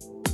you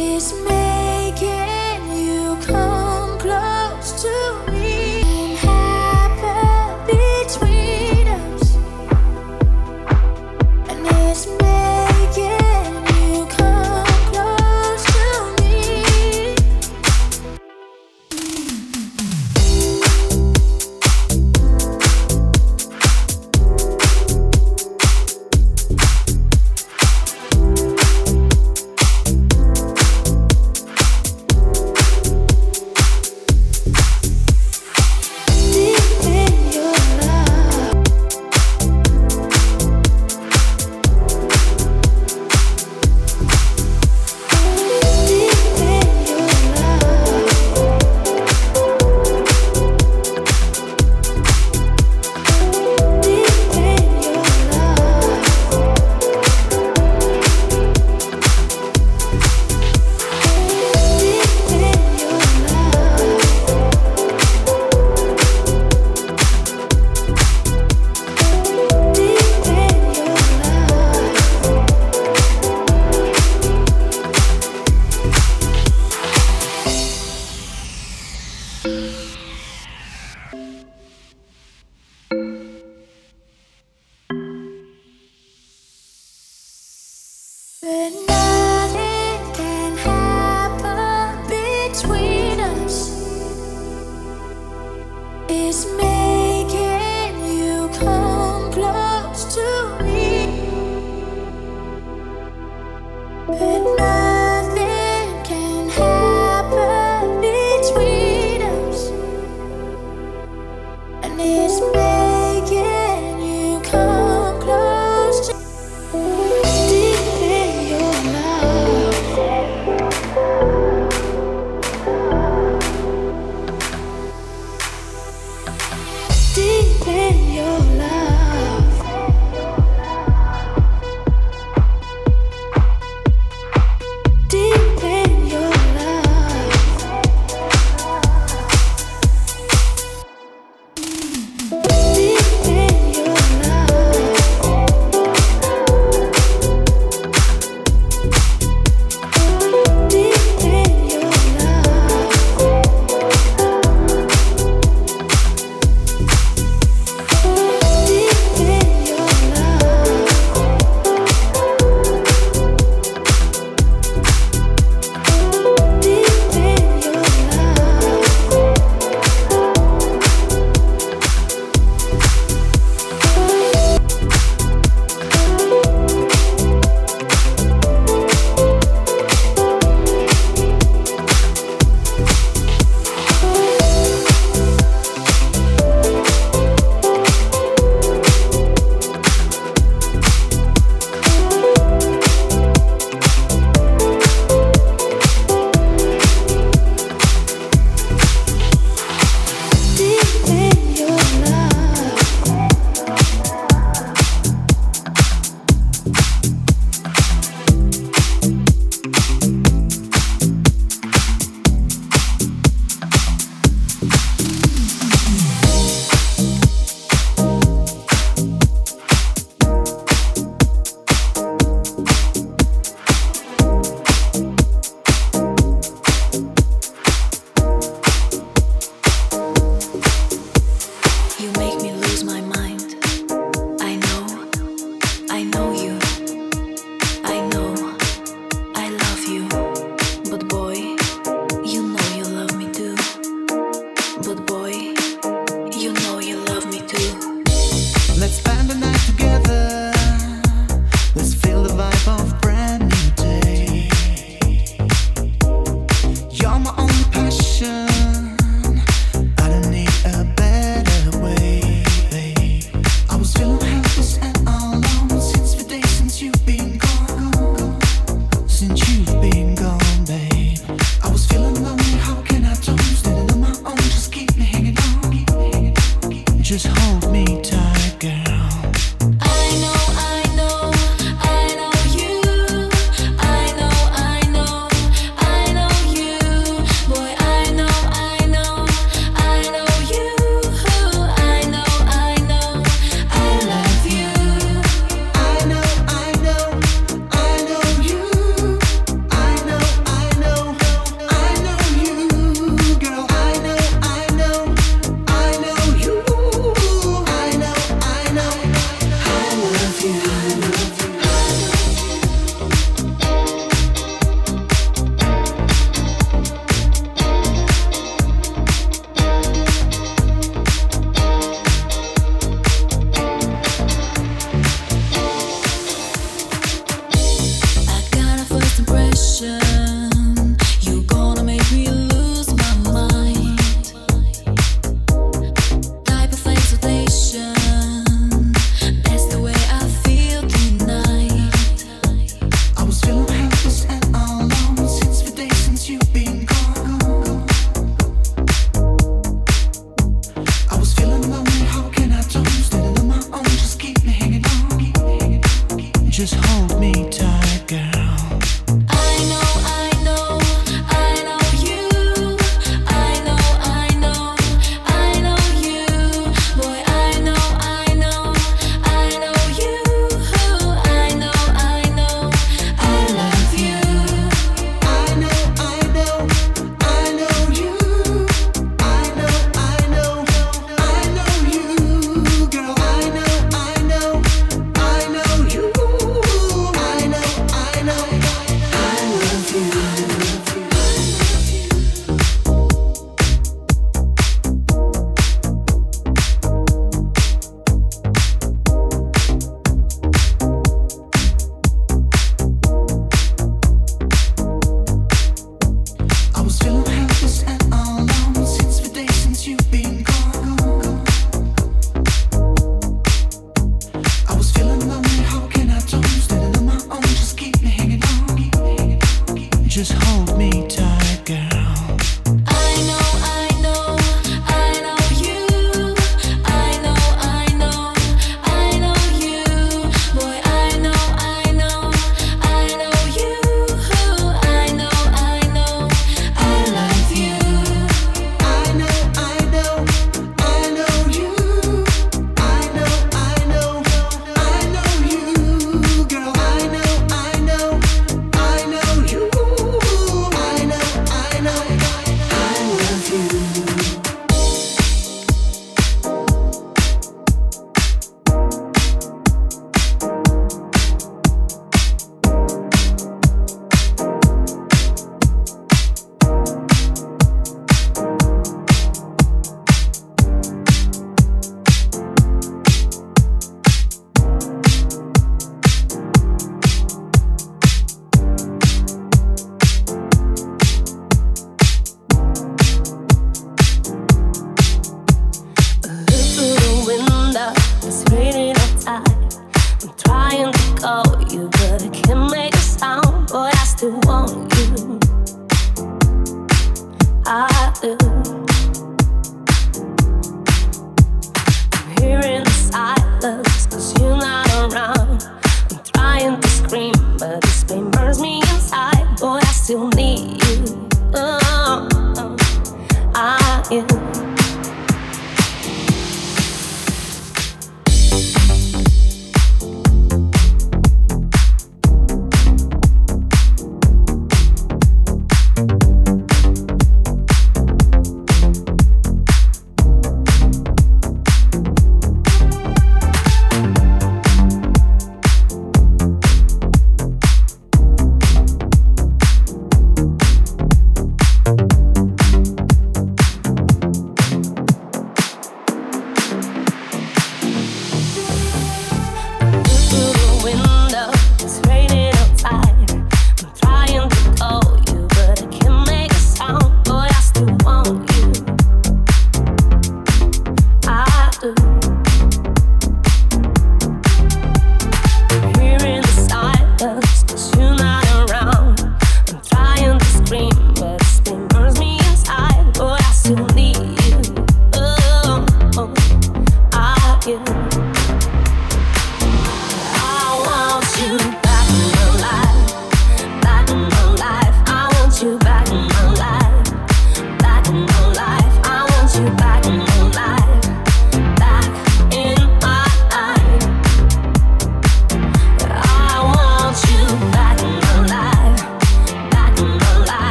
is made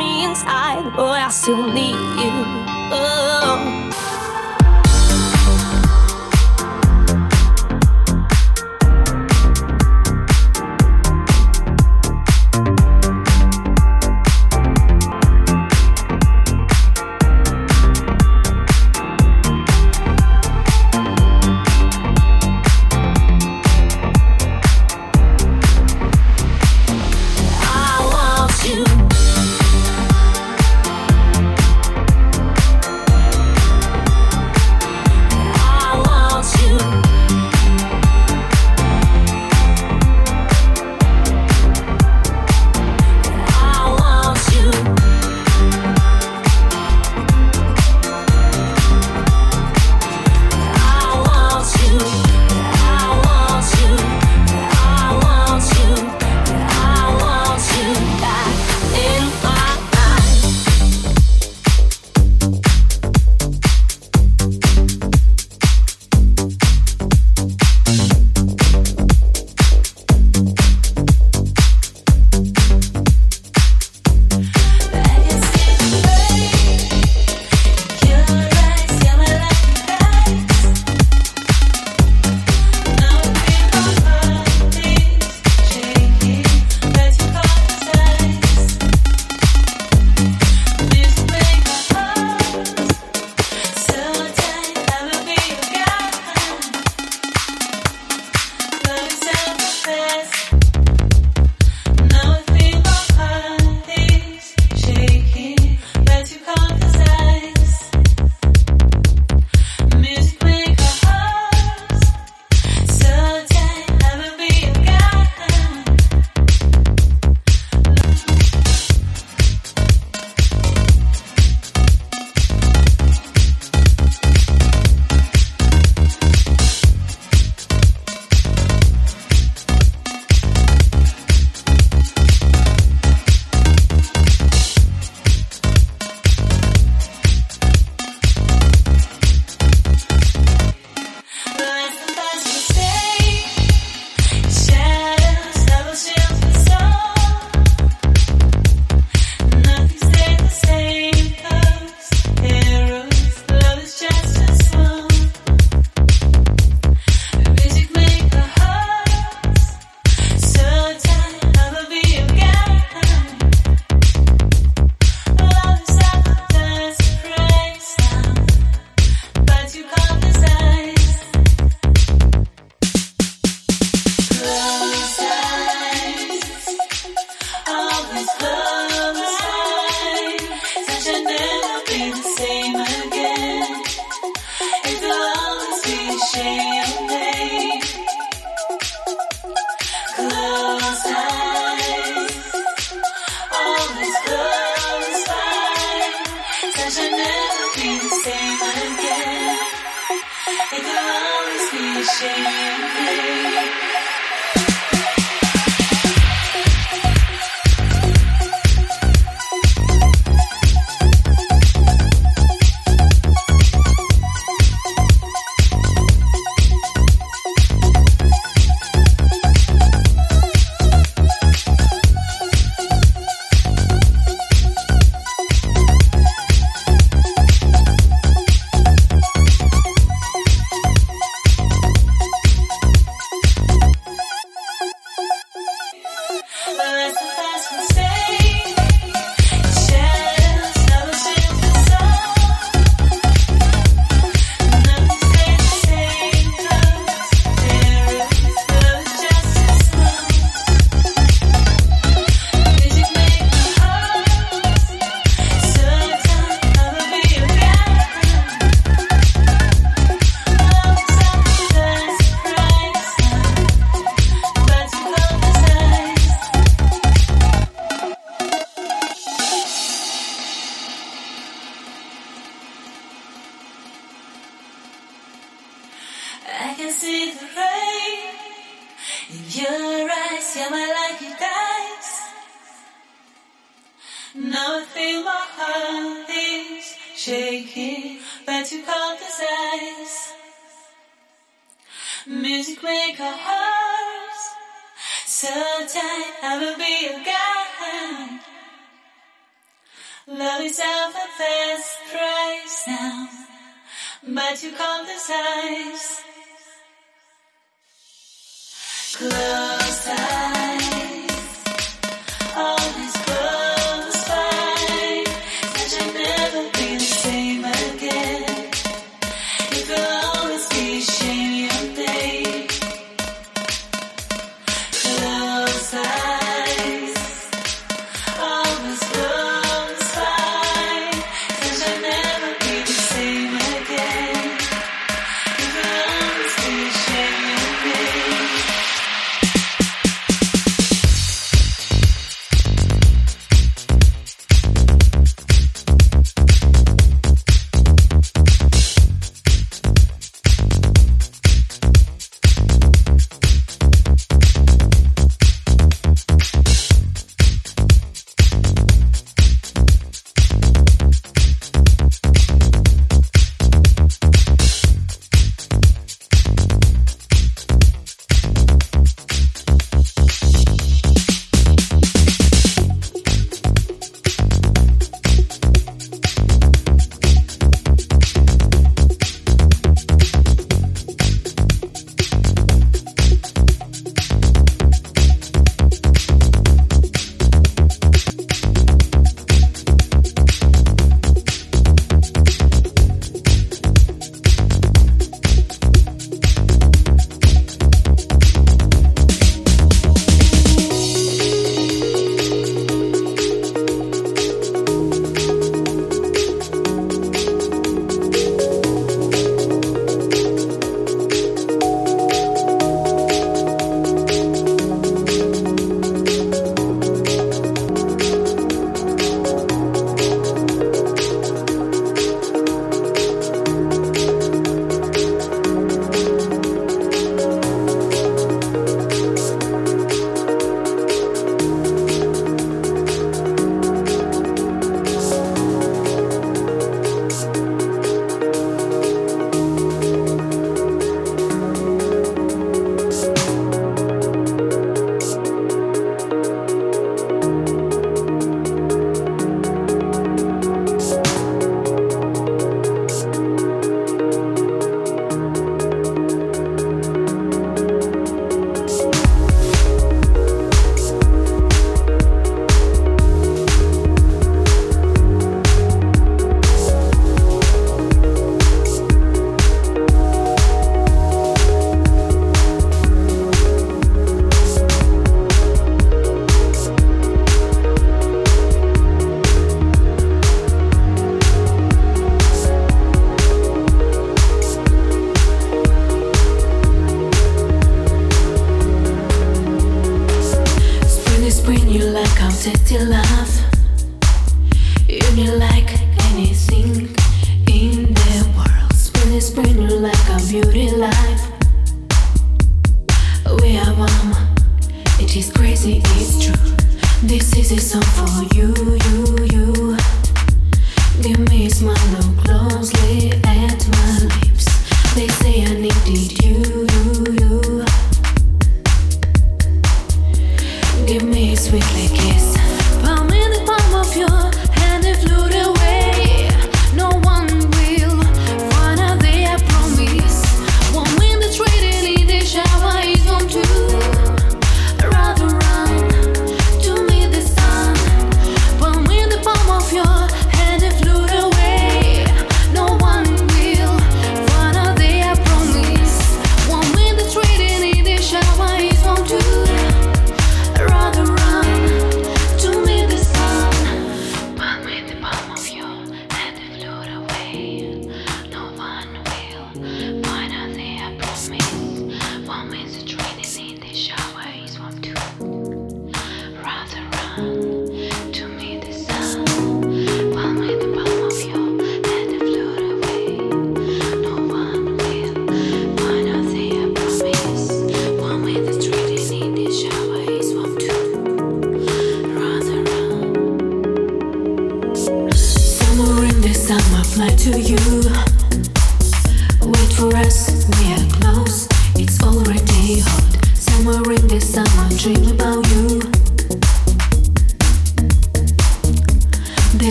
me inside, but I still need you.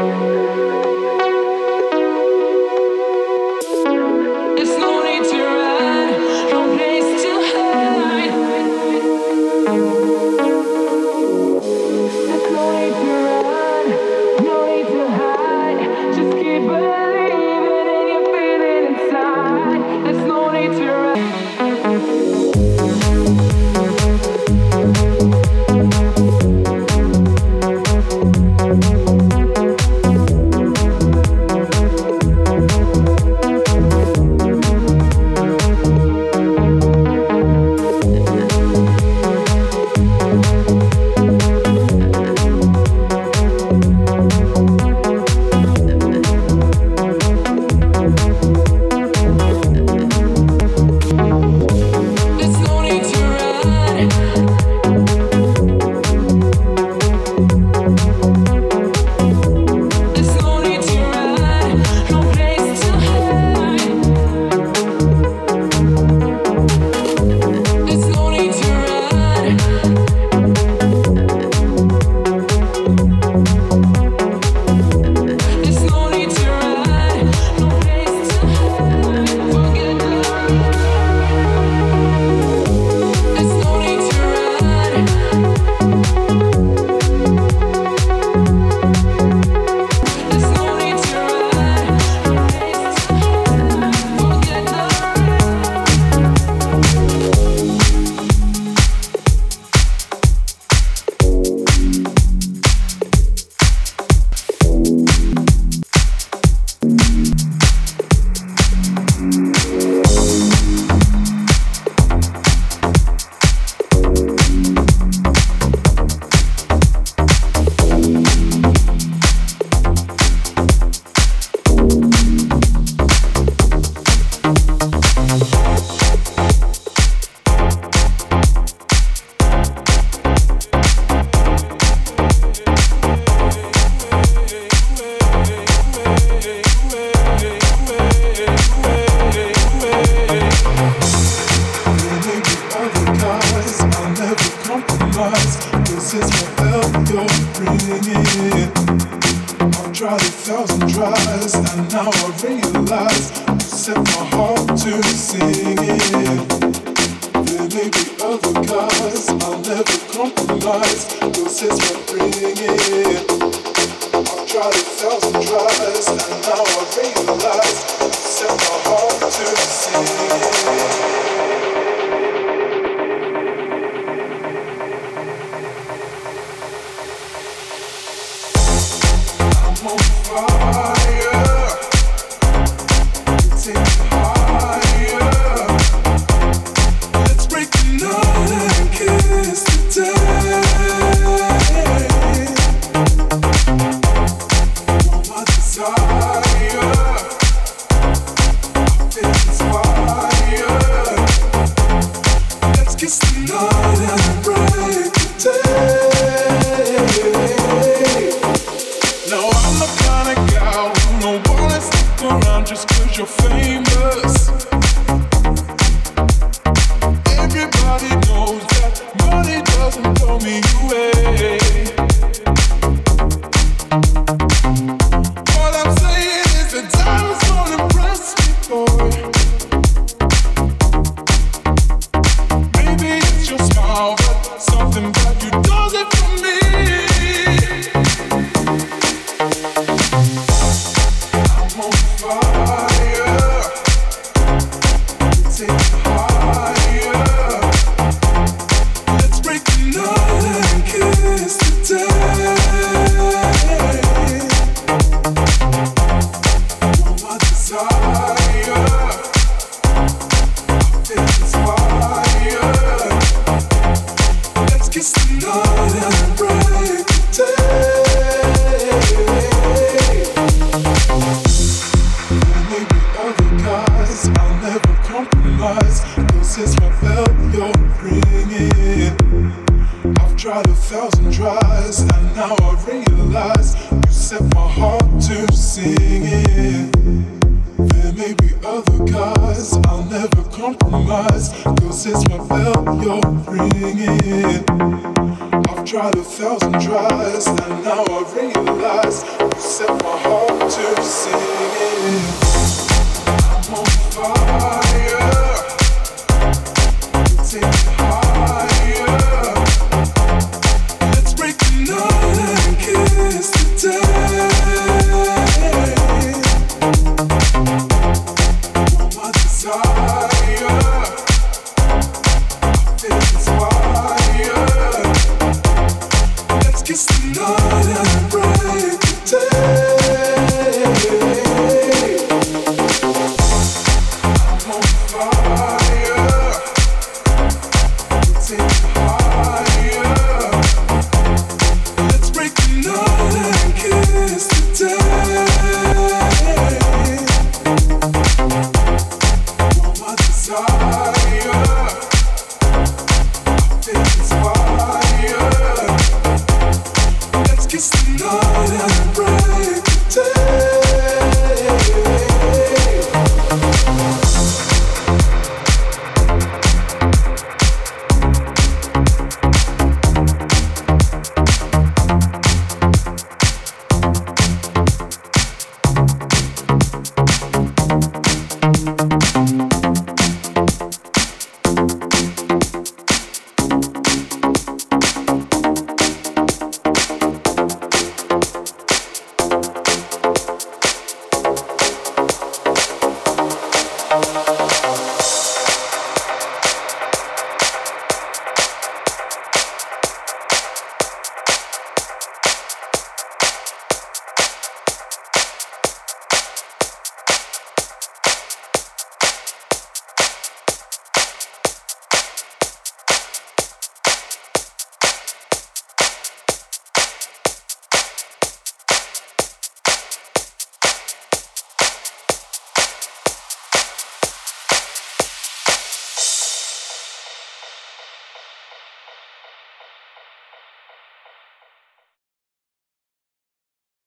Música